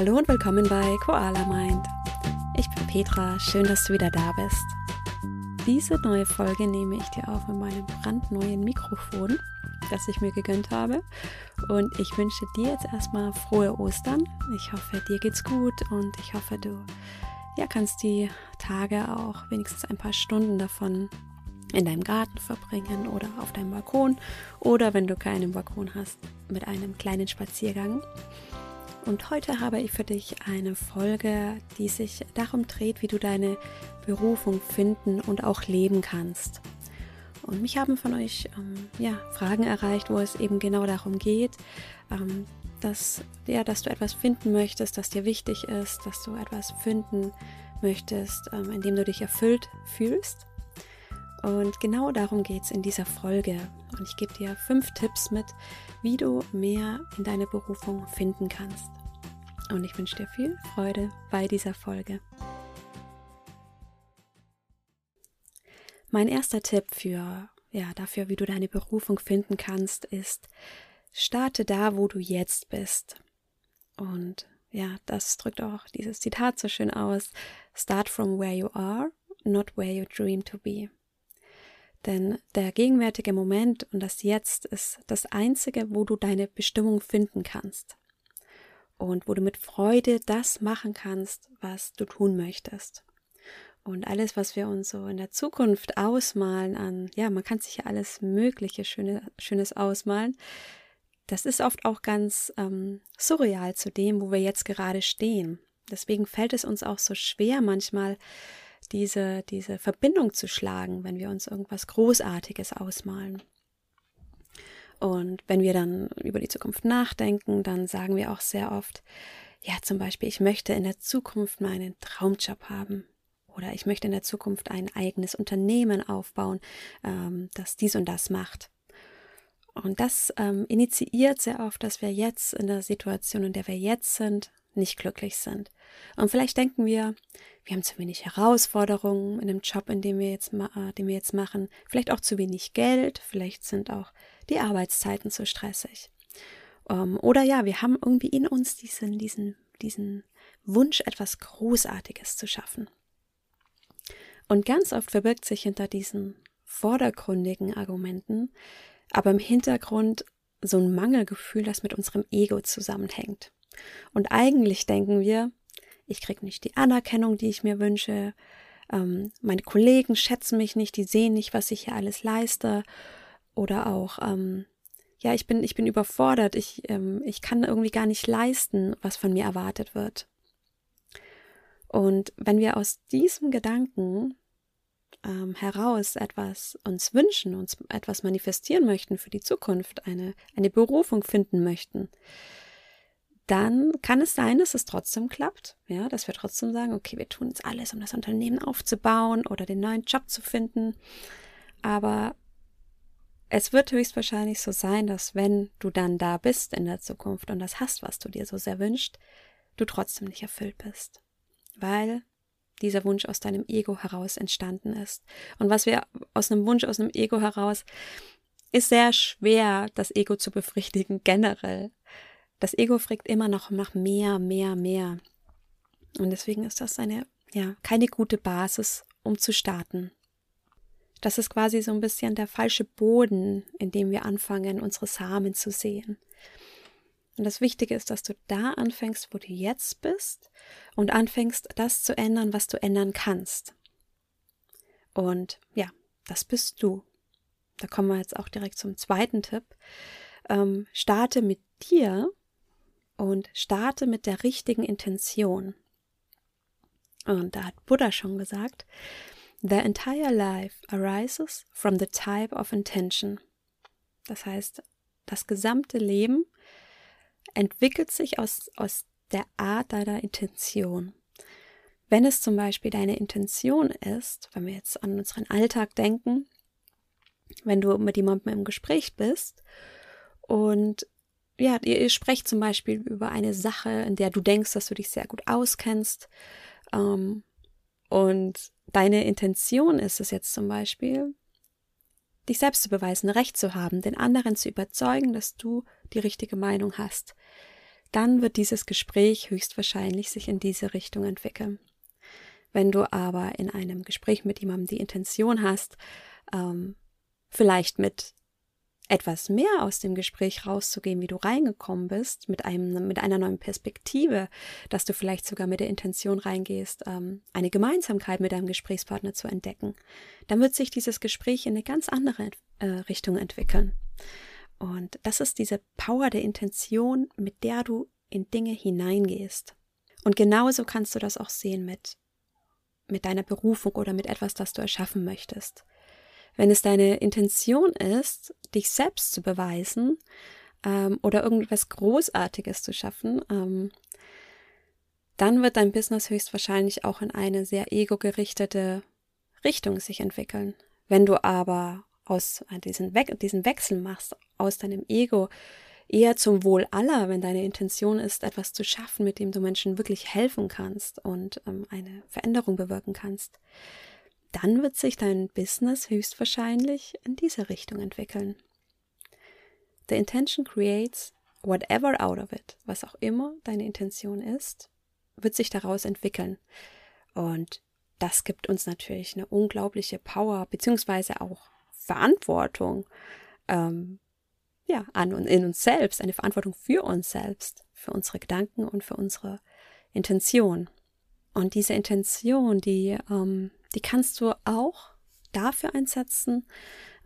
Hallo und willkommen bei Koala Mind. Ich bin Petra, schön, dass du wieder da bist. Diese neue Folge nehme ich dir auf mit meinem brandneuen Mikrofon, das ich mir gegönnt habe. Und ich wünsche dir jetzt erstmal frohe Ostern. Ich hoffe, dir geht's gut und ich hoffe, du ja, kannst die Tage auch wenigstens ein paar Stunden davon in deinem Garten verbringen oder auf deinem Balkon oder wenn du keinen Balkon hast, mit einem kleinen Spaziergang. Und heute habe ich für dich eine Folge, die sich darum dreht, wie du deine Berufung finden und auch leben kannst. Und mich haben von euch ähm, ja, Fragen erreicht, wo es eben genau darum geht, ähm, dass, ja, dass du etwas finden möchtest, das dir wichtig ist, dass du etwas finden möchtest, ähm, in dem du dich erfüllt fühlst. Und genau darum geht es in dieser Folge. Und ich gebe dir fünf Tipps mit, wie du mehr in deine Berufung finden kannst. Und ich wünsche dir viel Freude bei dieser Folge. Mein erster Tipp für, ja, dafür, wie du deine Berufung finden kannst, ist, starte da, wo du jetzt bist. Und ja, das drückt auch dieses Zitat so schön aus. Start from where you are, not where you dream to be. Denn der gegenwärtige Moment und das Jetzt ist das einzige, wo du deine Bestimmung finden kannst. Und wo du mit Freude das machen kannst, was du tun möchtest. Und alles, was wir uns so in der Zukunft ausmalen an, ja, man kann sich ja alles Mögliche Schöne, Schönes ausmalen, das ist oft auch ganz ähm, surreal zu dem, wo wir jetzt gerade stehen. Deswegen fällt es uns auch so schwer, manchmal diese, diese Verbindung zu schlagen, wenn wir uns irgendwas Großartiges ausmalen. Und wenn wir dann über die Zukunft nachdenken, dann sagen wir auch sehr oft, ja, zum Beispiel, ich möchte in der Zukunft meinen Traumjob haben. Oder ich möchte in der Zukunft ein eigenes Unternehmen aufbauen, ähm, das dies und das macht. Und das ähm, initiiert sehr oft, dass wir jetzt in der Situation, in der wir jetzt sind, nicht glücklich sind. Und vielleicht denken wir, wir haben zu wenig Herausforderungen in dem Job, in dem wir jetzt, äh, den wir jetzt machen, vielleicht auch zu wenig Geld, vielleicht sind auch die Arbeitszeiten zu stressig. Ähm, oder ja, wir haben irgendwie in uns diesen, diesen, diesen Wunsch, etwas Großartiges zu schaffen. Und ganz oft verbirgt sich hinter diesen vordergründigen Argumenten aber im Hintergrund so ein Mangelgefühl, das mit unserem Ego zusammenhängt. Und eigentlich denken wir, ich kriege nicht die Anerkennung, die ich mir wünsche, ähm, meine Kollegen schätzen mich nicht, die sehen nicht, was ich hier alles leiste, oder auch, ähm, ja, ich bin, ich bin überfordert, ich, ähm, ich kann irgendwie gar nicht leisten, was von mir erwartet wird. Und wenn wir aus diesem Gedanken ähm, heraus etwas uns wünschen, uns etwas manifestieren möchten für die Zukunft, eine, eine Berufung finden möchten, dann kann es sein, dass es trotzdem klappt, ja, dass wir trotzdem sagen, okay, wir tun jetzt alles, um das Unternehmen aufzubauen oder den neuen Job zu finden. Aber es wird höchstwahrscheinlich so sein, dass wenn du dann da bist in der Zukunft und das hast, was du dir so sehr wünscht, du trotzdem nicht erfüllt bist. Weil dieser Wunsch aus deinem Ego heraus entstanden ist. Und was wir aus einem Wunsch aus einem Ego heraus ist sehr schwer, das Ego zu befriedigen generell. Das Ego fragt immer noch nach mehr, mehr, mehr. Und deswegen ist das eine, ja, keine gute Basis, um zu starten. Das ist quasi so ein bisschen der falsche Boden, in dem wir anfangen, unsere Samen zu sehen. Und das Wichtige ist, dass du da anfängst, wo du jetzt bist und anfängst, das zu ändern, was du ändern kannst. Und ja, das bist du. Da kommen wir jetzt auch direkt zum zweiten Tipp. Ähm, starte mit dir und starte mit der richtigen Intention. Und da hat Buddha schon gesagt, The entire life arises from the type of intention. Das heißt, das gesamte Leben entwickelt sich aus, aus der Art deiner Intention. Wenn es zum Beispiel deine Intention ist, wenn wir jetzt an unseren Alltag denken, wenn du mit jemandem im Gespräch bist und ja, ihr, ihr sprecht zum Beispiel über eine Sache, in der du denkst, dass du dich sehr gut auskennst ähm, und deine Intention ist es jetzt zum Beispiel, dich selbst zu beweisen, Recht zu haben, den anderen zu überzeugen, dass du die richtige Meinung hast, dann wird dieses Gespräch höchstwahrscheinlich sich in diese Richtung entwickeln. Wenn du aber in einem Gespräch mit jemandem die Intention hast, ähm, vielleicht mit etwas mehr aus dem Gespräch rauszugehen, wie du reingekommen bist, mit einem, mit einer neuen Perspektive, dass du vielleicht sogar mit der Intention reingehst, ähm, eine Gemeinsamkeit mit deinem Gesprächspartner zu entdecken, dann wird sich dieses Gespräch in eine ganz andere äh, Richtung entwickeln. Und das ist diese Power der Intention, mit der du in Dinge hineingehst. Und genauso kannst du das auch sehen mit, mit deiner Berufung oder mit etwas, das du erschaffen möchtest. Wenn es deine Intention ist, dich selbst zu beweisen ähm, oder irgendwas Großartiges zu schaffen, ähm, dann wird dein Business höchstwahrscheinlich auch in eine sehr ego-gerichtete Richtung sich entwickeln. Wenn du aber aus äh, diesen, We diesen Wechsel machst, aus deinem Ego eher zum Wohl aller, wenn deine Intention ist, etwas zu schaffen, mit dem du Menschen wirklich helfen kannst und ähm, eine Veränderung bewirken kannst, dann wird sich dein Business höchstwahrscheinlich in diese Richtung entwickeln. The intention creates whatever out of it, was auch immer deine Intention ist, wird sich daraus entwickeln. Und das gibt uns natürlich eine unglaubliche Power, beziehungsweise auch Verantwortung ähm, ja, an und in uns selbst, eine Verantwortung für uns selbst, für unsere Gedanken und für unsere Intention. Und diese Intention, die ähm, die kannst du auch dafür einsetzen,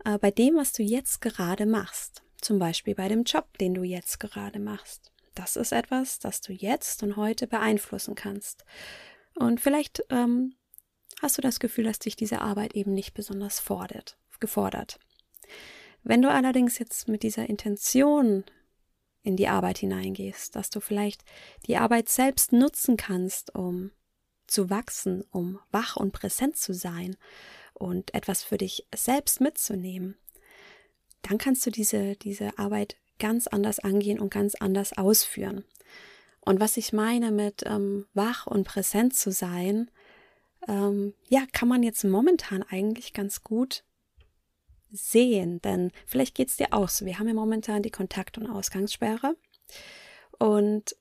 äh, bei dem, was du jetzt gerade machst. Zum Beispiel bei dem Job, den du jetzt gerade machst. Das ist etwas, das du jetzt und heute beeinflussen kannst. Und vielleicht ähm, hast du das Gefühl, dass dich diese Arbeit eben nicht besonders fordert, gefordert. Wenn du allerdings jetzt mit dieser Intention in die Arbeit hineingehst, dass du vielleicht die Arbeit selbst nutzen kannst, um zu wachsen, um wach und präsent zu sein und etwas für dich selbst mitzunehmen, dann kannst du diese, diese Arbeit ganz anders angehen und ganz anders ausführen. Und was ich meine mit ähm, wach und präsent zu sein, ähm, ja, kann man jetzt momentan eigentlich ganz gut sehen, denn vielleicht geht es dir auch so. Wir haben ja momentan die Kontakt- und Ausgangssperre und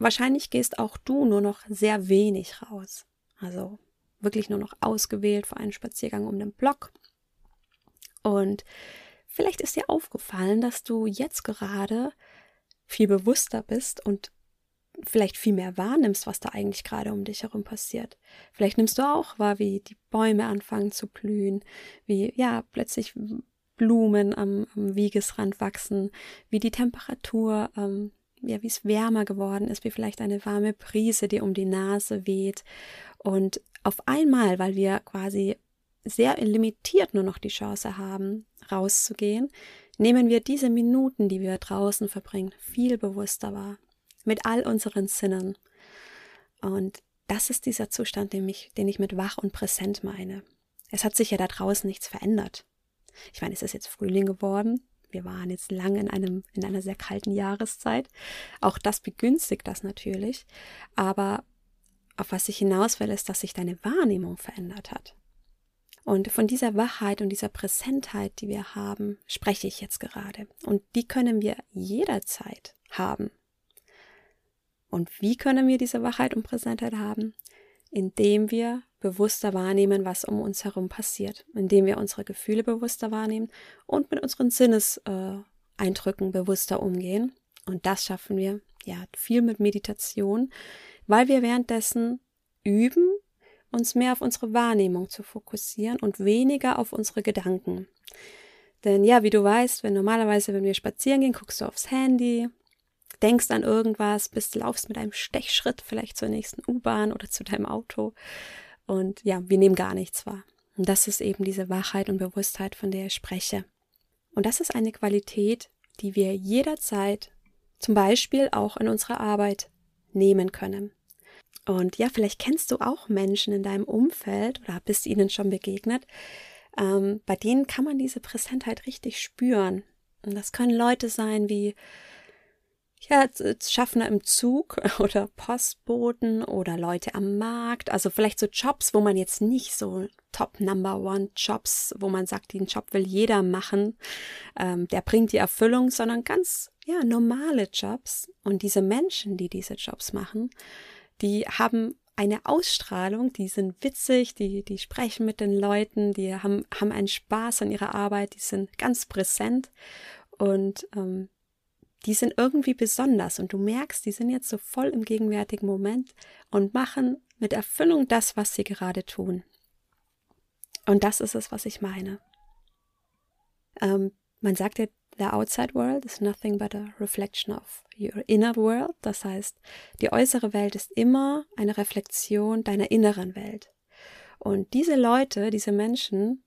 Wahrscheinlich gehst auch du nur noch sehr wenig raus. Also wirklich nur noch ausgewählt für einen Spaziergang um den Block. Und vielleicht ist dir aufgefallen, dass du jetzt gerade viel bewusster bist und vielleicht viel mehr wahrnimmst, was da eigentlich gerade um dich herum passiert. Vielleicht nimmst du auch wahr, wie die Bäume anfangen zu blühen, wie ja plötzlich Blumen am, am Wegesrand wachsen, wie die Temperatur ähm, ja, wie es wärmer geworden ist, wie vielleicht eine warme Brise, die um die Nase weht. Und auf einmal, weil wir quasi sehr limitiert nur noch die Chance haben, rauszugehen, nehmen wir diese Minuten, die wir draußen verbringen, viel bewusster wahr. Mit all unseren Sinnen. Und das ist dieser Zustand, den ich, den ich mit wach und präsent meine. Es hat sich ja da draußen nichts verändert. Ich meine, es ist jetzt Frühling geworden. Wir waren jetzt lange in einem, in einer sehr kalten Jahreszeit. Auch das begünstigt das natürlich. Aber auf was ich hinaus will, ist, dass sich deine Wahrnehmung verändert hat. Und von dieser Wachheit und dieser Präsentheit, die wir haben, spreche ich jetzt gerade. Und die können wir jederzeit haben. Und wie können wir diese Wachheit und Präsentheit haben? Indem wir bewusster wahrnehmen, was um uns herum passiert, indem wir unsere Gefühle bewusster wahrnehmen und mit unseren Sinneseindrücken bewusster umgehen. Und das schaffen wir ja viel mit Meditation, weil wir währenddessen üben, uns mehr auf unsere Wahrnehmung zu fokussieren und weniger auf unsere Gedanken. Denn ja, wie du weißt, wenn normalerweise, wenn wir spazieren gehen, guckst du aufs Handy, denkst an irgendwas, bist, laufst mit einem Stechschritt vielleicht zur nächsten U-Bahn oder zu deinem Auto und ja, wir nehmen gar nichts wahr. Und das ist eben diese Wachheit und Bewusstheit, von der ich spreche. Und das ist eine Qualität, die wir jederzeit, zum Beispiel auch in unserer Arbeit, nehmen können. Und ja, vielleicht kennst du auch Menschen in deinem Umfeld oder bist ihnen schon begegnet, ähm, bei denen kann man diese Präsentheit richtig spüren. Und das können Leute sein wie ja, Schaffner im Zug oder Postboten oder Leute am Markt. Also vielleicht so Jobs, wo man jetzt nicht so Top Number One Jobs, wo man sagt, den Job will jeder machen, ähm, der bringt die Erfüllung, sondern ganz, ja, normale Jobs. Und diese Menschen, die diese Jobs machen, die haben eine Ausstrahlung, die sind witzig, die, die sprechen mit den Leuten, die haben, haben einen Spaß an ihrer Arbeit, die sind ganz präsent und ähm, die sind irgendwie besonders und du merkst, die sind jetzt so voll im gegenwärtigen Moment und machen mit Erfüllung das, was sie gerade tun. Und das ist es, was ich meine. Ähm, man sagt ja, the outside world is nothing but a reflection of your inner world. Das heißt, die äußere Welt ist immer eine Reflexion deiner inneren Welt. Und diese Leute, diese Menschen,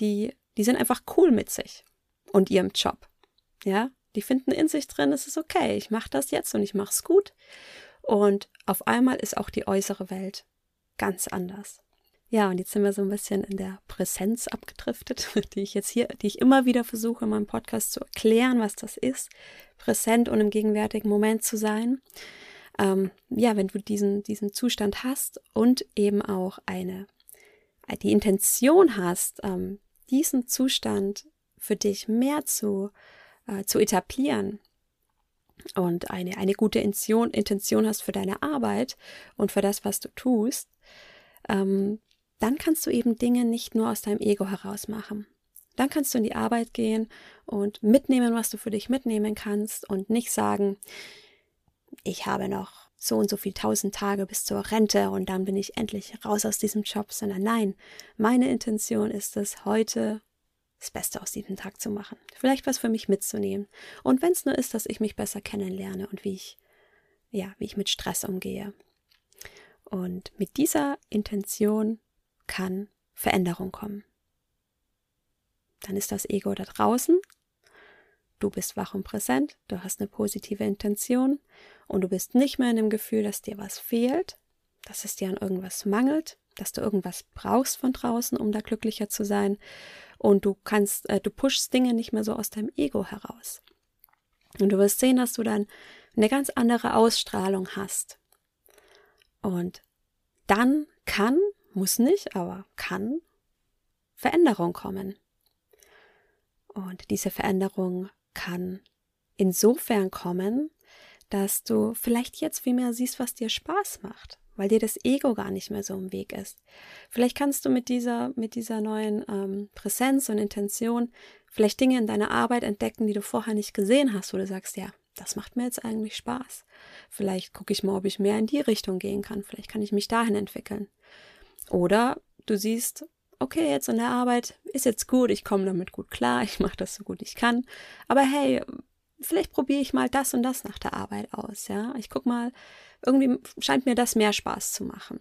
die, die sind einfach cool mit sich und ihrem Job. Ja, die finden in sich drin, es ist okay, ich mache das jetzt und ich mache es gut. Und auf einmal ist auch die äußere Welt ganz anders. Ja, und jetzt sind wir so ein bisschen in der Präsenz abgedriftet, die ich jetzt hier, die ich immer wieder versuche in meinem Podcast zu erklären, was das ist, präsent und im gegenwärtigen Moment zu sein. Ähm, ja, wenn du diesen, diesen Zustand hast und eben auch eine, die Intention hast, ähm, diesen Zustand für dich mehr zu, äh, zu etablieren und eine, eine gute Intention, Intention hast für deine Arbeit und für das, was du tust, ähm, dann kannst du eben Dinge nicht nur aus deinem Ego heraus machen. Dann kannst du in die Arbeit gehen und mitnehmen, was du für dich mitnehmen kannst und nicht sagen, ich habe noch so und so viel tausend Tage bis zur Rente und dann bin ich endlich raus aus diesem Job, sondern nein, meine Intention ist es, heute das Beste aus diesem Tag zu machen. Vielleicht was für mich mitzunehmen. Und wenn es nur ist, dass ich mich besser kennenlerne und wie ich, ja, wie ich mit Stress umgehe. Und mit dieser Intention kann Veränderung kommen. Dann ist das Ego da draußen. Du bist wach und präsent, du hast eine positive Intention und du bist nicht mehr in dem Gefühl, dass dir was fehlt, dass es dir an irgendwas mangelt, dass du irgendwas brauchst von draußen, um da glücklicher zu sein. Und du kannst, äh, du pushst Dinge nicht mehr so aus deinem Ego heraus. Und du wirst sehen, dass du dann eine ganz andere Ausstrahlung hast. Und dann kann muss nicht, aber kann Veränderung kommen. Und diese Veränderung kann insofern kommen, dass du vielleicht jetzt viel mehr siehst, was dir Spaß macht, weil dir das Ego gar nicht mehr so im Weg ist. Vielleicht kannst du mit dieser, mit dieser neuen ähm, Präsenz und Intention vielleicht Dinge in deiner Arbeit entdecken, die du vorher nicht gesehen hast, wo du sagst, ja, das macht mir jetzt eigentlich Spaß. Vielleicht gucke ich mal, ob ich mehr in die Richtung gehen kann. Vielleicht kann ich mich dahin entwickeln. Oder du siehst, okay, jetzt in der Arbeit ist jetzt gut, ich komme damit gut klar, ich mache das so gut ich kann. Aber hey, vielleicht probiere ich mal das und das nach der Arbeit aus, ja. Ich guck mal, irgendwie scheint mir das mehr Spaß zu machen.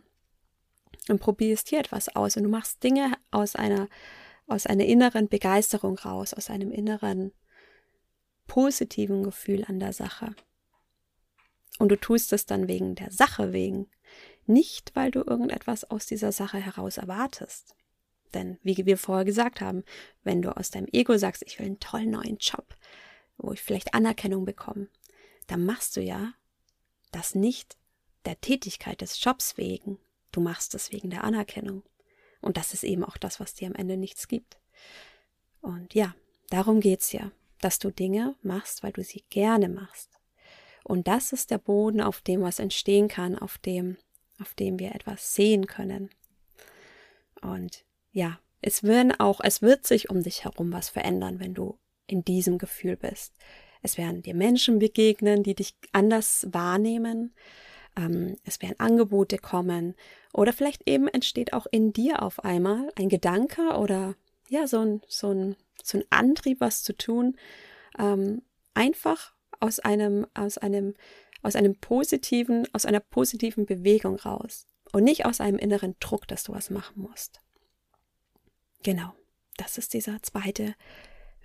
Und probierst hier etwas aus und du machst Dinge aus einer, aus einer inneren Begeisterung raus, aus einem inneren positiven Gefühl an der Sache. Und du tust es dann wegen der Sache wegen, nicht, weil du irgendetwas aus dieser Sache heraus erwartest. Denn, wie wir vorher gesagt haben, wenn du aus deinem Ego sagst, ich will einen tollen neuen Job, wo ich vielleicht Anerkennung bekomme, dann machst du ja das nicht der Tätigkeit des Jobs wegen. Du machst es wegen der Anerkennung. Und das ist eben auch das, was dir am Ende nichts gibt. Und ja, darum geht's ja, dass du Dinge machst, weil du sie gerne machst. Und das ist der Boden, auf dem was entstehen kann, auf dem auf dem wir etwas sehen können. Und ja, es werden auch, es wird sich um dich herum was verändern, wenn du in diesem Gefühl bist. Es werden dir Menschen begegnen, die dich anders wahrnehmen. Ähm, es werden Angebote kommen. Oder vielleicht eben entsteht auch in dir auf einmal ein Gedanke oder ja, so ein, so ein, so ein Antrieb, was zu tun. Ähm, einfach aus einem, aus einem aus einem positiven, aus einer positiven Bewegung raus und nicht aus einem inneren Druck, dass du was machen musst. Genau, das ist dieser zweite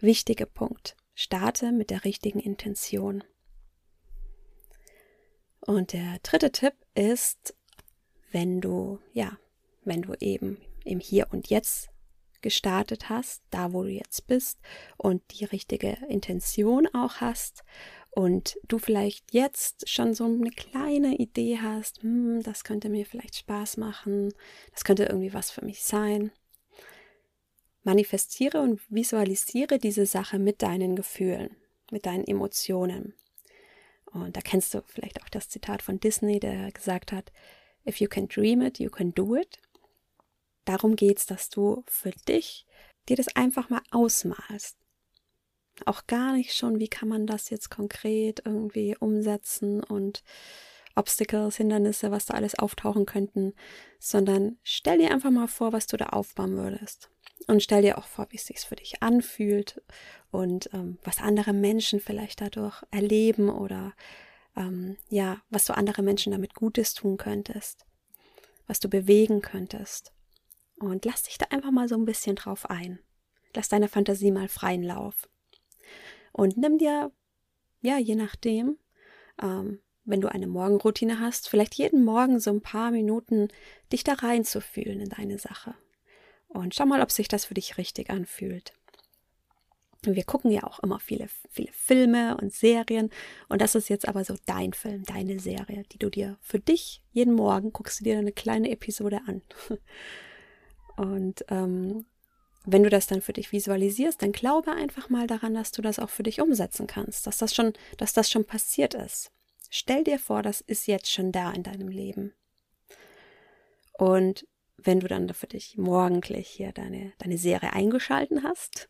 wichtige Punkt. Starte mit der richtigen Intention. Und der dritte Tipp ist, wenn du, ja, wenn du eben im Hier und Jetzt gestartet hast, da wo du jetzt bist und die richtige Intention auch hast und du vielleicht jetzt schon so eine kleine Idee hast, hm, das könnte mir vielleicht Spaß machen, das könnte irgendwie was für mich sein. Manifestiere und visualisiere diese Sache mit deinen Gefühlen, mit deinen Emotionen. Und da kennst du vielleicht auch das Zitat von Disney, der gesagt hat, If you can dream it, you can do it. Darum geht's, dass du für dich dir das einfach mal ausmalst auch gar nicht schon, wie kann man das jetzt konkret irgendwie umsetzen und Obstacles, Hindernisse, was da alles auftauchen könnten, sondern stell dir einfach mal vor, was du da aufbauen würdest. Und stell dir auch vor, wie es sich für dich anfühlt und ähm, was andere Menschen vielleicht dadurch erleben oder ähm, ja, was du andere Menschen damit Gutes tun könntest, was du bewegen könntest. Und lass dich da einfach mal so ein bisschen drauf ein. Lass deine Fantasie mal freien Lauf. Und nimm dir, ja, je nachdem, ähm, wenn du eine Morgenroutine hast, vielleicht jeden Morgen so ein paar Minuten dich da reinzufühlen in deine Sache. Und schau mal, ob sich das für dich richtig anfühlt. Wir gucken ja auch immer viele, viele Filme und Serien. Und das ist jetzt aber so dein Film, deine Serie, die du dir für dich jeden Morgen guckst du dir eine kleine Episode an. Und ähm, wenn du das dann für dich visualisierst, dann glaube einfach mal daran, dass du das auch für dich umsetzen kannst, dass das schon, dass das schon passiert ist. Stell dir vor, das ist jetzt schon da in deinem Leben. Und wenn du dann für dich morgendlich hier deine, deine Serie eingeschalten hast,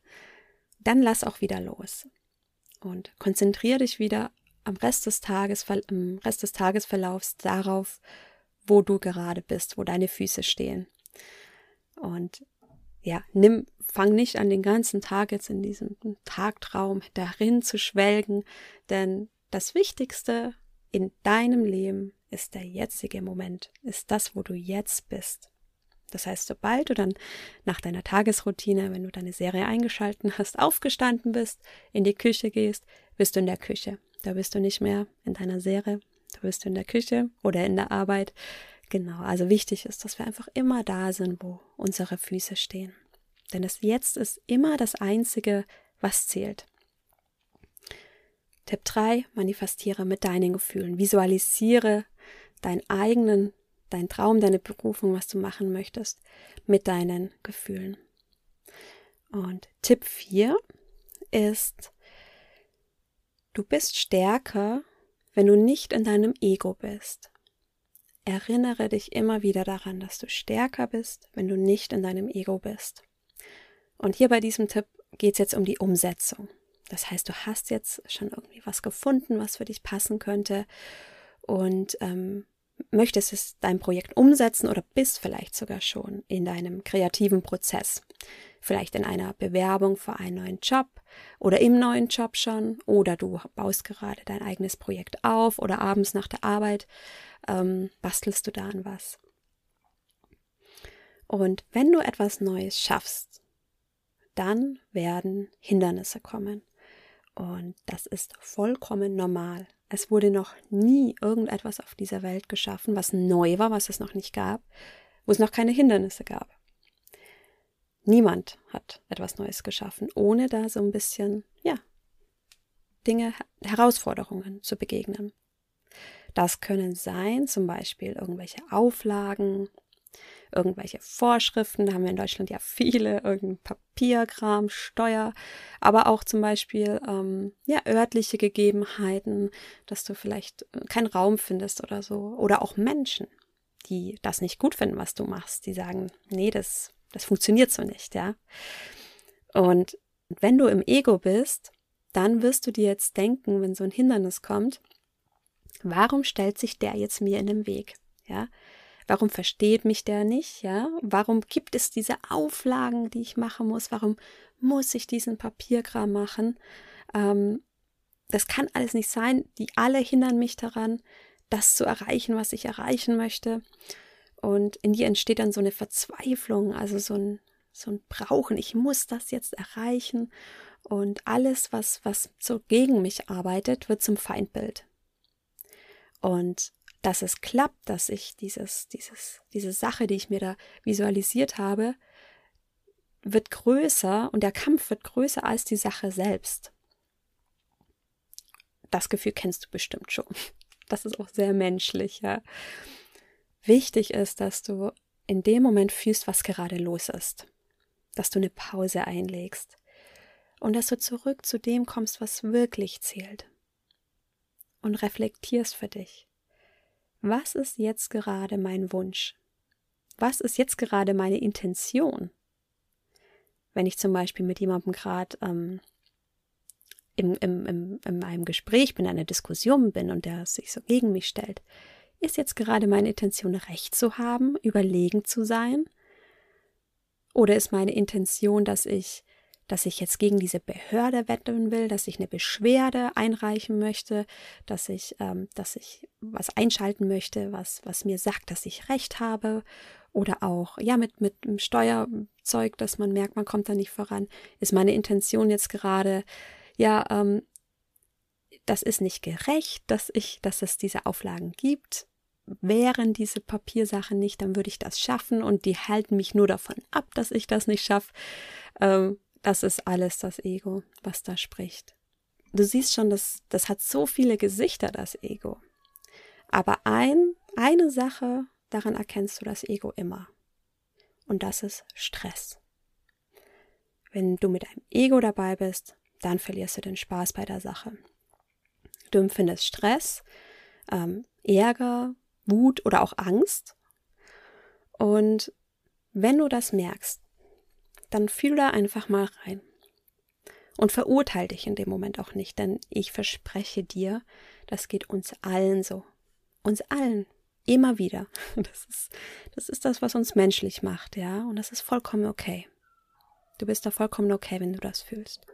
dann lass auch wieder los. Und konzentriere dich wieder am Rest des Tages, im Rest des Tagesverlaufs darauf, wo du gerade bist, wo deine Füße stehen. Und ja, nimm, fang nicht an, den ganzen Tag jetzt in diesem Tagtraum darin zu schwelgen, denn das Wichtigste in deinem Leben ist der jetzige Moment, ist das, wo du jetzt bist. Das heißt, sobald du dann nach deiner Tagesroutine, wenn du deine Serie eingeschalten hast, aufgestanden bist, in die Küche gehst, bist du in der Küche. Da bist du nicht mehr in deiner Serie, da bist du in der Küche oder in der Arbeit. Genau, also wichtig ist, dass wir einfach immer da sind, wo unsere Füße stehen. Denn das Jetzt ist immer das Einzige, was zählt. Tipp 3, manifestiere mit deinen Gefühlen. Visualisiere deinen eigenen, deinen Traum, deine Berufung, was du machen möchtest, mit deinen Gefühlen. Und Tipp 4 ist, du bist stärker, wenn du nicht in deinem Ego bist. Erinnere dich immer wieder daran, dass du stärker bist, wenn du nicht in deinem Ego bist. Und hier bei diesem Tipp geht es jetzt um die Umsetzung. Das heißt, du hast jetzt schon irgendwie was gefunden, was für dich passen könnte und ähm, möchtest es dein Projekt umsetzen oder bist vielleicht sogar schon in deinem kreativen Prozess. Vielleicht in einer Bewerbung für einen neuen Job oder im neuen Job schon oder du baust gerade dein eigenes Projekt auf oder abends nach der Arbeit ähm, bastelst du da an was. Und wenn du etwas Neues schaffst, dann werden Hindernisse kommen. Und das ist vollkommen normal. Es wurde noch nie irgendetwas auf dieser Welt geschaffen, was neu war, was es noch nicht gab, wo es noch keine Hindernisse gab. Niemand hat etwas Neues geschaffen, ohne da so ein bisschen, ja, Dinge, Herausforderungen zu begegnen. Das können sein, zum Beispiel irgendwelche Auflagen, irgendwelche Vorschriften, da haben wir in Deutschland ja viele, irgendein Papierkram, Steuer, aber auch zum Beispiel ähm, ja, örtliche Gegebenheiten, dass du vielleicht äh, keinen Raum findest oder so. Oder auch Menschen, die das nicht gut finden, was du machst, die sagen, nee, das, das funktioniert so nicht, ja. Und wenn du im Ego bist, dann wirst du dir jetzt denken, wenn so ein Hindernis kommt, warum stellt sich der jetzt mir in den Weg? Ja, Warum versteht mich der nicht? Ja, warum gibt es diese Auflagen, die ich machen muss? Warum muss ich diesen Papierkram machen? Ähm, das kann alles nicht sein. Die alle hindern mich daran, das zu erreichen, was ich erreichen möchte. Und in dir entsteht dann so eine Verzweiflung, also so ein, so ein Brauchen. Ich muss das jetzt erreichen. Und alles, was, was so gegen mich arbeitet, wird zum Feindbild. Und dass es klappt, dass ich dieses, dieses, diese Sache, die ich mir da visualisiert habe, wird größer und der Kampf wird größer als die Sache selbst. das Gefühl kennst du bestimmt schon. Das ist auch sehr menschlich, ja. Wichtig ist, dass du in dem Moment fühlst, was gerade los ist. Dass du eine Pause einlegst. Und dass du zurück zu dem kommst, was wirklich zählt. Und reflektierst für dich. Was ist jetzt gerade mein Wunsch? Was ist jetzt gerade meine Intention? Wenn ich zum Beispiel mit jemandem gerade ähm, im, im, im, in einem Gespräch bin, in einer Diskussion bin und der sich so gegen mich stellt, ist jetzt gerade meine Intention, Recht zu haben, überlegen zu sein? Oder ist meine Intention, dass ich, dass ich jetzt gegen diese Behörde wetten will, dass ich eine Beschwerde einreichen möchte, dass ich, ähm, dass ich was einschalten möchte, was, was mir sagt, dass ich Recht habe? Oder auch, ja, mit, mit dem Steuerzeug, dass man merkt, man kommt da nicht voran. Ist meine Intention jetzt gerade, ja, ähm, das ist nicht gerecht, dass ich, dass es diese Auflagen gibt. Wären diese Papiersachen nicht, dann würde ich das schaffen und die halten mich nur davon ab, dass ich das nicht schaffe. Ähm, das ist alles das Ego, was da spricht. Du siehst schon, das, das hat so viele Gesichter, das Ego. Aber ein, eine Sache, daran erkennst du das Ego immer. Und das ist Stress. Wenn du mit einem Ego dabei bist, dann verlierst du den Spaß bei der Sache. Du empfindest Stress, ähm, Ärger, Wut oder auch Angst. Und wenn du das merkst, dann fühl da einfach mal rein. Und verurteile dich in dem Moment auch nicht, denn ich verspreche dir, das geht uns allen so. Uns allen. Immer wieder. Das ist, das ist das, was uns menschlich macht, ja. Und das ist vollkommen okay. Du bist da vollkommen okay, wenn du das fühlst.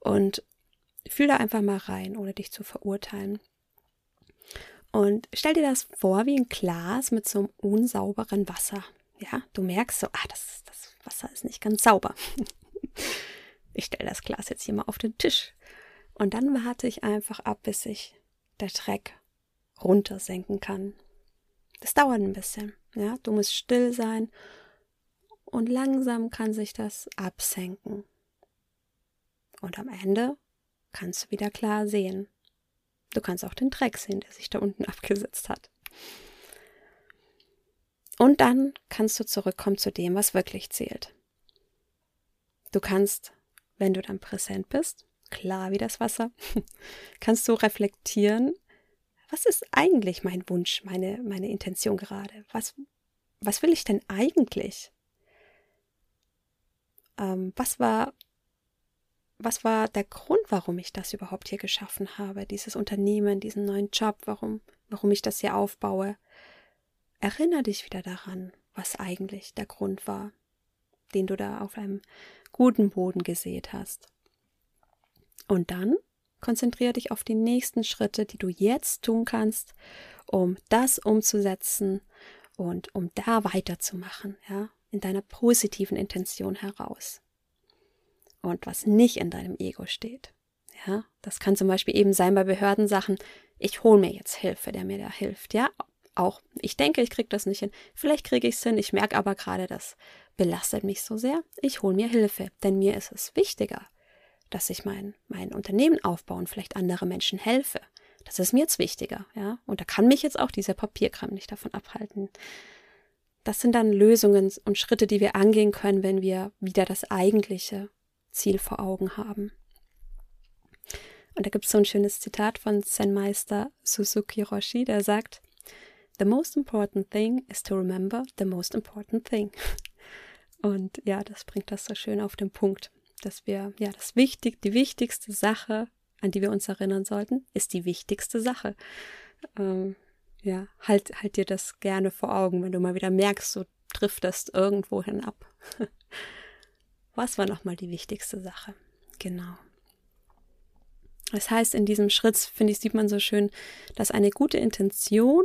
Und fühl da einfach mal rein, ohne dich zu verurteilen. Und stell dir das vor wie ein Glas mit so einem unsauberen Wasser. Ja, du merkst so, ah, das, das Wasser ist nicht ganz sauber. ich stelle das Glas jetzt hier mal auf den Tisch. Und dann warte ich einfach ab, bis sich der Dreck runtersenken kann. Das dauert ein bisschen. Ja, du musst still sein und langsam kann sich das absenken. Und am Ende kannst du wieder klar sehen. Du kannst auch den Dreck sehen, der sich da unten abgesetzt hat. Und dann kannst du zurückkommen zu dem, was wirklich zählt. Du kannst, wenn du dann präsent bist, klar wie das Wasser, kannst du reflektieren, was ist eigentlich mein Wunsch, meine, meine Intention gerade? Was, was will ich denn eigentlich? Ähm, was war was war der Grund, warum ich das überhaupt hier geschaffen habe, dieses Unternehmen, diesen neuen Job, warum, warum ich das hier aufbaue. Erinner dich wieder daran, was eigentlich der Grund war, den du da auf einem guten Boden gesät hast. Und dann konzentriere dich auf die nächsten Schritte, die du jetzt tun kannst, um das umzusetzen und um da weiterzumachen, ja, in deiner positiven Intention heraus und was nicht in deinem Ego steht. Ja, das kann zum Beispiel eben sein bei Behördensachen. Ich hole mir jetzt Hilfe, der mir da hilft. Ja, auch ich denke, ich kriege das nicht hin. Vielleicht kriege ich es hin. Ich merke aber gerade, das belastet mich so sehr. Ich hole mir Hilfe, denn mir ist es wichtiger, dass ich mein, mein Unternehmen aufbaue und vielleicht andere Menschen helfe. Das ist mir jetzt wichtiger, ja. Und da kann mich jetzt auch dieser Papierkram nicht davon abhalten. Das sind dann Lösungen und Schritte, die wir angehen können, wenn wir wieder das Eigentliche Ziel vor Augen haben. Und da gibt es so ein schönes Zitat von Zen-Meister Suzuki Roshi, der sagt, The most important thing is to remember the most important thing. Und ja, das bringt das so schön auf den Punkt, dass wir, ja, das wichtig, die wichtigste Sache, an die wir uns erinnern sollten, ist die wichtigste Sache. Ähm, ja, halt, halt dir das gerne vor Augen, wenn du mal wieder merkst, du driftest irgendwo hin ab. Was war nochmal die wichtigste Sache? Genau. Das heißt, in diesem Schritt, finde ich, sieht man so schön, dass eine gute Intention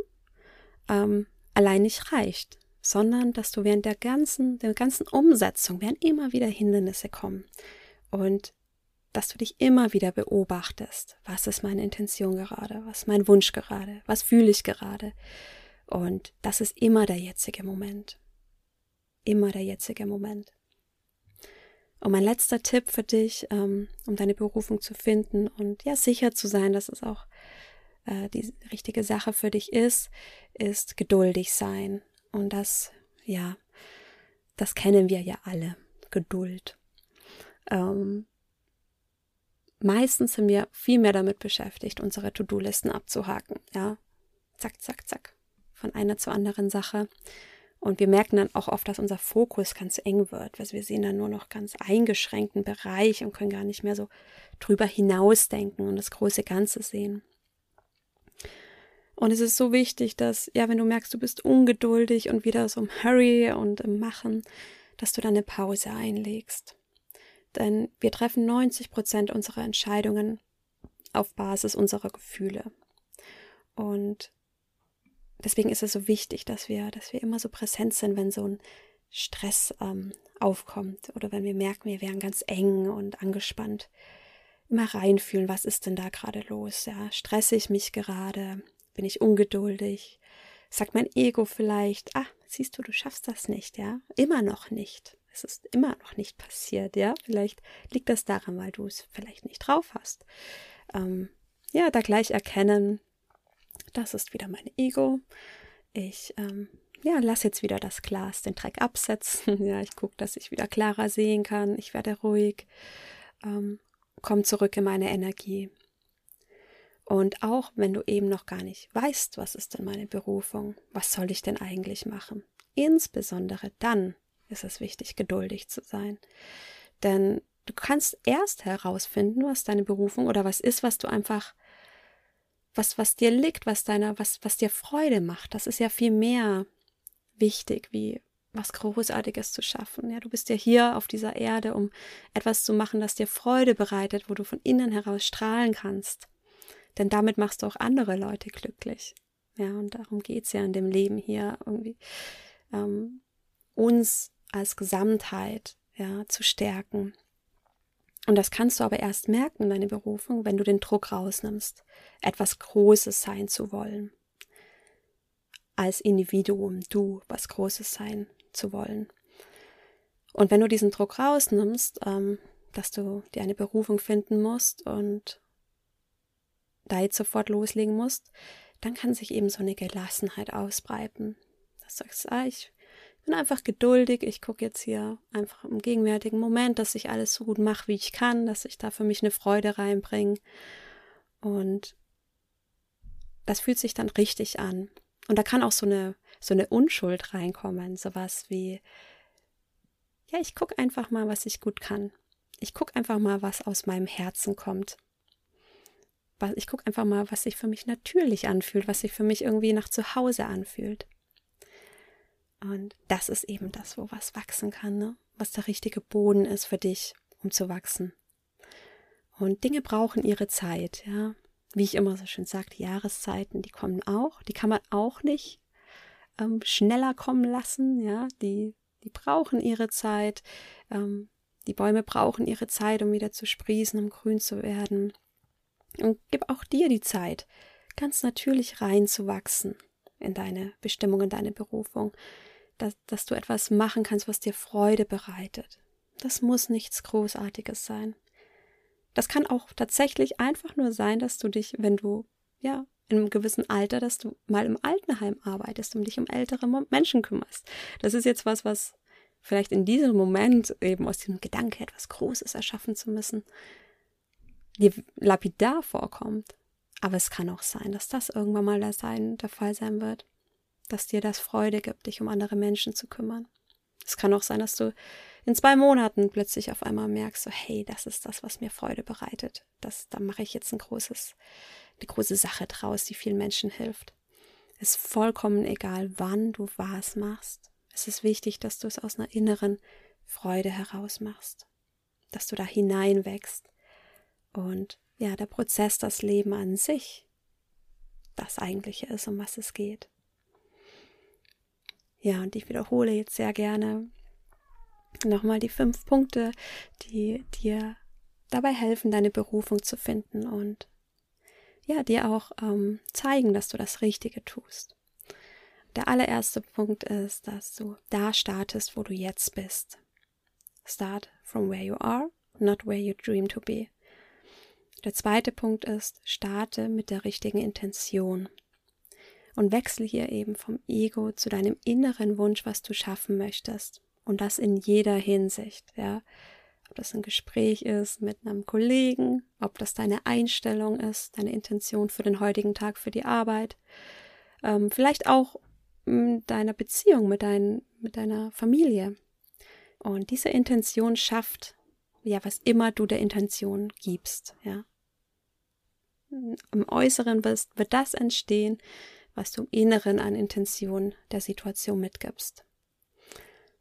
ähm, allein nicht reicht, sondern dass du während der ganzen, der ganzen Umsetzung werden immer wieder Hindernisse kommen und dass du dich immer wieder beobachtest. Was ist meine Intention gerade? Was ist mein Wunsch gerade? Was fühle ich gerade? Und das ist immer der jetzige Moment. Immer der jetzige Moment. Und mein letzter Tipp für dich, ähm, um deine Berufung zu finden und ja sicher zu sein, dass es auch äh, die richtige Sache für dich ist, ist geduldig sein. Und das, ja, das kennen wir ja alle. Geduld. Ähm, meistens sind wir viel mehr damit beschäftigt, unsere To-Do-Listen abzuhaken. Ja, zack, zack, zack, von einer zur anderen Sache. Und wir merken dann auch oft, dass unser Fokus ganz eng wird, weil wir sehen dann nur noch ganz eingeschränkten Bereich und können gar nicht mehr so drüber hinausdenken und das große Ganze sehen. Und es ist so wichtig, dass, ja, wenn du merkst, du bist ungeduldig und wieder so im Hurry und im Machen, dass du dann eine Pause einlegst. Denn wir treffen 90 Prozent unserer Entscheidungen auf Basis unserer Gefühle. Und deswegen ist es so wichtig, dass wir, dass wir immer so präsent sind, wenn so ein Stress ähm, aufkommt oder wenn wir merken, wir wären ganz eng und angespannt. Immer reinfühlen, was ist denn da gerade los? Ja, stresse ich mich gerade? Bin ich ungeduldig? Sagt mein Ego vielleicht, ah, siehst du, du schaffst das nicht, ja? Immer noch nicht. Es ist immer noch nicht passiert, ja? Vielleicht liegt das daran, weil du es vielleicht nicht drauf hast. Ähm, ja, da gleich erkennen, das ist wieder mein Ego. Ich ähm, ja, lass jetzt wieder das Glas, den Dreck absetzen. Ja, ich gucke, dass ich wieder klarer sehen kann. Ich werde ruhig. Ähm, komm zurück in meine Energie. Und auch wenn du eben noch gar nicht weißt, was ist denn meine Berufung, was soll ich denn eigentlich machen? Insbesondere dann ist es wichtig, geduldig zu sein. Denn du kannst erst herausfinden, was deine Berufung oder was ist, was du einfach was, was dir liegt, was deiner, was, was dir Freude macht. Das ist ja viel mehr wichtig, wie was Großartiges zu schaffen. Ja, du bist ja hier auf dieser Erde, um etwas zu machen, das dir Freude bereitet, wo du von innen heraus strahlen kannst. Denn damit machst du auch andere Leute glücklich. Ja, und darum geht es ja in dem Leben hier irgendwie, ähm, uns als Gesamtheit ja, zu stärken und das kannst du aber erst merken, deine Berufung, wenn du den Druck rausnimmst, etwas Großes sein zu wollen. Als Individuum, du was Großes sein zu wollen. Und wenn du diesen Druck rausnimmst, ähm, dass du dir eine Berufung finden musst und da jetzt sofort loslegen musst, dann kann sich eben so eine Gelassenheit ausbreiten. Dass du sagst, ah, ich bin einfach geduldig. Ich gucke jetzt hier einfach im gegenwärtigen Moment, dass ich alles so gut mache, wie ich kann, dass ich da für mich eine Freude reinbringe. Und das fühlt sich dann richtig an. Und da kann auch so eine, so eine Unschuld reinkommen. Sowas wie, ja, ich gucke einfach mal, was ich gut kann. Ich gucke einfach mal, was aus meinem Herzen kommt. Ich gucke einfach mal, was sich für mich natürlich anfühlt, was sich für mich irgendwie nach Zuhause anfühlt. Und das ist eben das, wo was wachsen kann, ne? was der richtige Boden ist für dich, um zu wachsen. Und Dinge brauchen ihre Zeit, ja. Wie ich immer so schön sage, die Jahreszeiten, die kommen auch, die kann man auch nicht ähm, schneller kommen lassen, ja. Die, die brauchen ihre Zeit. Ähm, die Bäume brauchen ihre Zeit, um wieder zu sprießen, um grün zu werden. Und gib auch dir die Zeit, ganz natürlich reinzuwachsen in deine Bestimmung, in deine Berufung dass, dass du etwas machen kannst, was dir Freude bereitet. Das muss nichts Großartiges sein. Das kann auch tatsächlich einfach nur sein, dass du dich, wenn du, ja, in einem gewissen Alter, dass du mal im Altenheim arbeitest und dich um ältere Menschen kümmerst. Das ist jetzt was, was vielleicht in diesem Moment eben aus dem Gedanke, etwas Großes erschaffen zu müssen, lapidar vorkommt. Aber es kann auch sein, dass das irgendwann mal der, sein, der Fall sein wird dass dir das Freude gibt, dich um andere Menschen zu kümmern. Es kann auch sein, dass du in zwei Monaten plötzlich auf einmal merkst, so, hey, das ist das, was mir Freude bereitet. Das, da mache ich jetzt ein großes, eine große Sache draus, die vielen Menschen hilft. Es ist vollkommen egal, wann du was machst. Es ist wichtig, dass du es aus einer inneren Freude heraus machst. Dass du da hineinwächst. Und ja, der Prozess, das Leben an sich, das eigentliche ist, um was es geht. Ja, und ich wiederhole jetzt sehr gerne nochmal die fünf Punkte, die dir dabei helfen, deine Berufung zu finden und ja, dir auch ähm, zeigen, dass du das Richtige tust. Der allererste Punkt ist, dass du da startest, wo du jetzt bist. Start from where you are, not where you dream to be. Der zweite Punkt ist, starte mit der richtigen Intention und wechsle hier eben vom Ego zu deinem inneren Wunsch, was du schaffen möchtest. Und das in jeder Hinsicht, ja. Ob das ein Gespräch ist mit einem Kollegen, ob das deine Einstellung ist, deine Intention für den heutigen Tag, für die Arbeit, ähm, vielleicht auch in deiner Beziehung mit, dein, mit deiner Familie. Und diese Intention schafft, ja, was immer du der Intention gibst, ja. Im Äußeren wird, wird das entstehen, was du im Inneren an Intention der Situation mitgibst.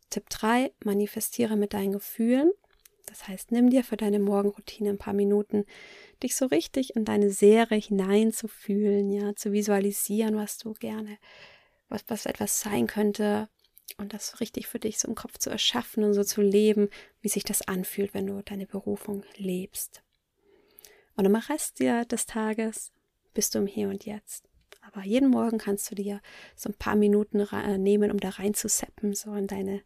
Tipp 3, manifestiere mit deinen Gefühlen. Das heißt, nimm dir für deine Morgenroutine ein paar Minuten, dich so richtig in deine Serie hineinzufühlen, ja, zu visualisieren, was du gerne, was, was etwas sein könnte und das richtig für dich so im Kopf zu erschaffen und so zu leben, wie sich das anfühlt, wenn du deine Berufung lebst. Und am Rest des Tages bist du im Hier und Jetzt. Aber jeden Morgen kannst du dir so ein paar Minuten äh, nehmen, um da reinzuseppen, so in deine,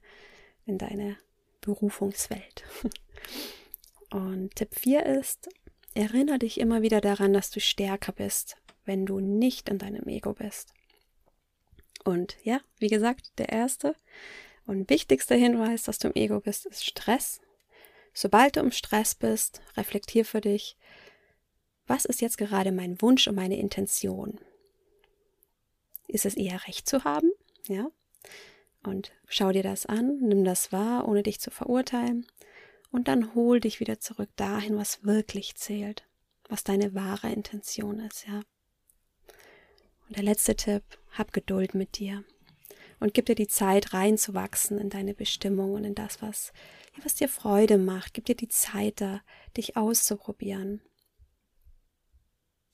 in deine Berufungswelt. Und Tipp 4 ist, erinnere dich immer wieder daran, dass du stärker bist, wenn du nicht in deinem Ego bist. Und ja, wie gesagt, der erste und wichtigste Hinweis, dass du im Ego bist, ist Stress. Sobald du im Stress bist, reflektier für dich, was ist jetzt gerade mein Wunsch und meine Intention? ist es eher recht zu haben, ja? Und schau dir das an, nimm das wahr, ohne dich zu verurteilen. Und dann hol dich wieder zurück dahin, was wirklich zählt, was deine wahre Intention ist, ja. Und der letzte Tipp, hab Geduld mit dir und gib dir die Zeit reinzuwachsen in deine Bestimmung und in das, was, was dir Freude macht. Gib dir die Zeit da, dich auszuprobieren.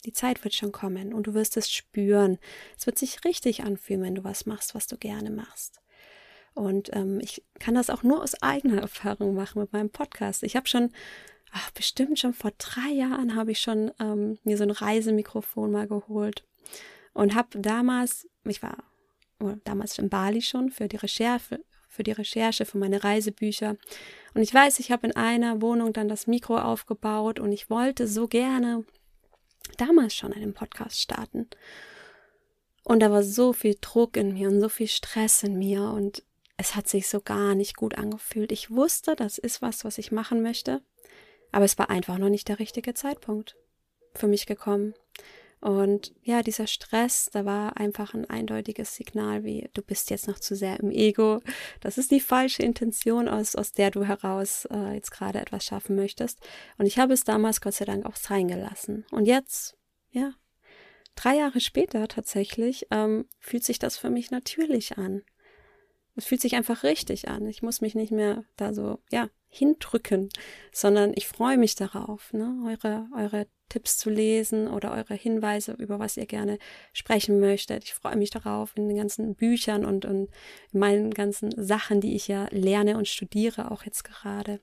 Die Zeit wird schon kommen und du wirst es spüren. Es wird sich richtig anfühlen, wenn du was machst, was du gerne machst. Und ähm, ich kann das auch nur aus eigener Erfahrung machen mit meinem Podcast. Ich habe schon, ach, bestimmt schon vor drei Jahren habe ich schon ähm, mir so ein Reisemikrofon mal geholt und habe damals, ich war damals in Bali schon für die Recherche, für die Recherche für meine Reisebücher. Und ich weiß, ich habe in einer Wohnung dann das Mikro aufgebaut und ich wollte so gerne damals schon einen Podcast starten. Und da war so viel Druck in mir und so viel Stress in mir und es hat sich so gar nicht gut angefühlt. Ich wusste, das ist was, was ich machen möchte, aber es war einfach noch nicht der richtige Zeitpunkt für mich gekommen. Und ja, dieser Stress, da war einfach ein eindeutiges Signal, wie du bist jetzt noch zu sehr im Ego. Das ist die falsche Intention, aus, aus der du heraus äh, jetzt gerade etwas schaffen möchtest. Und ich habe es damals Gott sei Dank auch sein gelassen. Und jetzt, ja, drei Jahre später tatsächlich, ähm, fühlt sich das für mich natürlich an. Es fühlt sich einfach richtig an. Ich muss mich nicht mehr da so, ja, hindrücken, sondern ich freue mich darauf, ne, eure, eure Tipps zu lesen oder eure Hinweise, über was ihr gerne sprechen möchtet. Ich freue mich darauf in den ganzen Büchern und, und in meinen ganzen Sachen, die ich ja lerne und studiere, auch jetzt gerade.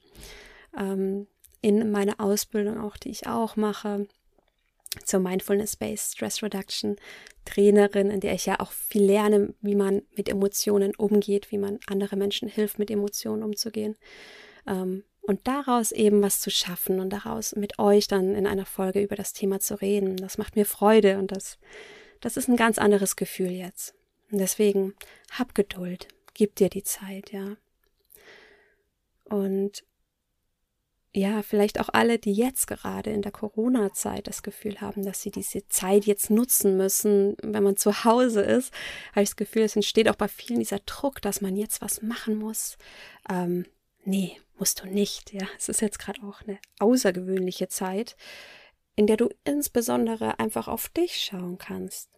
Ähm, in meiner Ausbildung auch, die ich auch mache zur Mindfulness-Based Stress Reduction Trainerin, in der ich ja auch viel lerne, wie man mit Emotionen umgeht, wie man andere Menschen hilft, mit Emotionen umzugehen. Ähm, und daraus eben was zu schaffen und daraus mit euch dann in einer Folge über das Thema zu reden. Das macht mir Freude und das, das ist ein ganz anderes Gefühl jetzt. Und deswegen hab Geduld, gib dir die Zeit, ja. Und ja, vielleicht auch alle, die jetzt gerade in der Corona-Zeit das Gefühl haben, dass sie diese Zeit jetzt nutzen müssen, wenn man zu Hause ist, habe ich das Gefühl, es entsteht auch bei vielen dieser Druck, dass man jetzt was machen muss. Ähm, nee, musst du nicht. Ja, es ist jetzt gerade auch eine außergewöhnliche Zeit, in der du insbesondere einfach auf dich schauen kannst.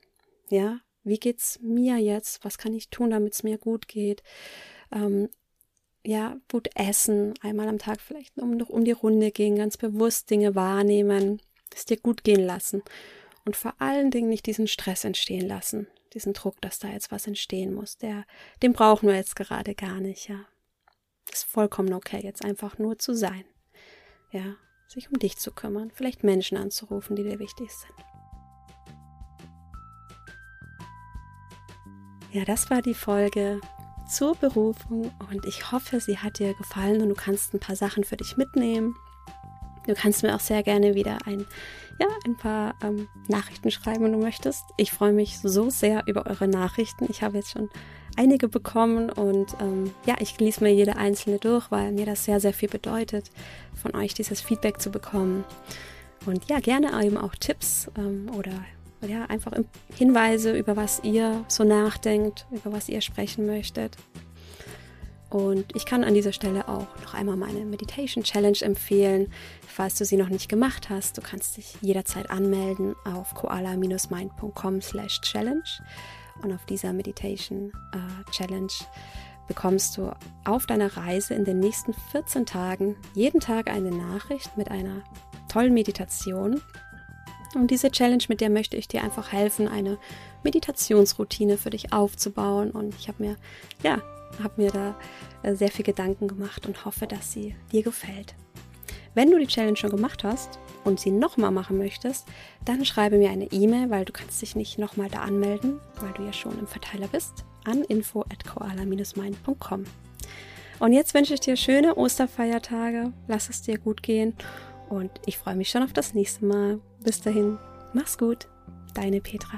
Ja, wie geht's mir jetzt? Was kann ich tun, damit es mir gut geht? Ähm, ja, gut essen, einmal am Tag vielleicht um, um die Runde gehen, ganz bewusst Dinge wahrnehmen, es dir gut gehen lassen und vor allen Dingen nicht diesen Stress entstehen lassen, diesen Druck, dass da jetzt was entstehen muss. Der, den brauchen wir jetzt gerade gar nicht, ja. Ist vollkommen okay, jetzt einfach nur zu sein. Ja, sich um dich zu kümmern, vielleicht Menschen anzurufen, die dir wichtig sind. Ja, das war die Folge zur Berufung und ich hoffe, sie hat dir gefallen und du kannst ein paar Sachen für dich mitnehmen. Du kannst mir auch sehr gerne wieder ein, ja, ein paar ähm, Nachrichten schreiben, wenn du möchtest. Ich freue mich so sehr über eure Nachrichten. Ich habe jetzt schon einige bekommen und ähm, ja, ich lese mir jede einzelne durch, weil mir das sehr, sehr viel bedeutet, von euch dieses Feedback zu bekommen. Und ja, gerne eben auch Tipps ähm, oder ja, einfach Hinweise, über was ihr so nachdenkt, über was ihr sprechen möchtet. Und ich kann an dieser Stelle auch noch einmal meine Meditation Challenge empfehlen, falls du sie noch nicht gemacht hast. Du kannst dich jederzeit anmelden auf koala-mind.com/challenge und auf dieser Meditation äh, Challenge bekommst du auf deiner Reise in den nächsten 14 Tagen jeden Tag eine Nachricht mit einer tollen Meditation. Und diese Challenge, mit der möchte ich dir einfach helfen, eine Meditationsroutine für dich aufzubauen. Und ich habe mir, ja, habe mir da äh, sehr viel Gedanken gemacht und hoffe, dass sie dir gefällt. Wenn du die Challenge schon gemacht hast und sie nochmal machen möchtest, dann schreibe mir eine E-Mail, weil du kannst dich nicht nochmal da anmelden, weil du ja schon im Verteiler bist, an info at koala-mind.com. Und jetzt wünsche ich dir schöne Osterfeiertage, lass es dir gut gehen und ich freue mich schon auf das nächste Mal. Bis dahin, mach's gut, deine Petra.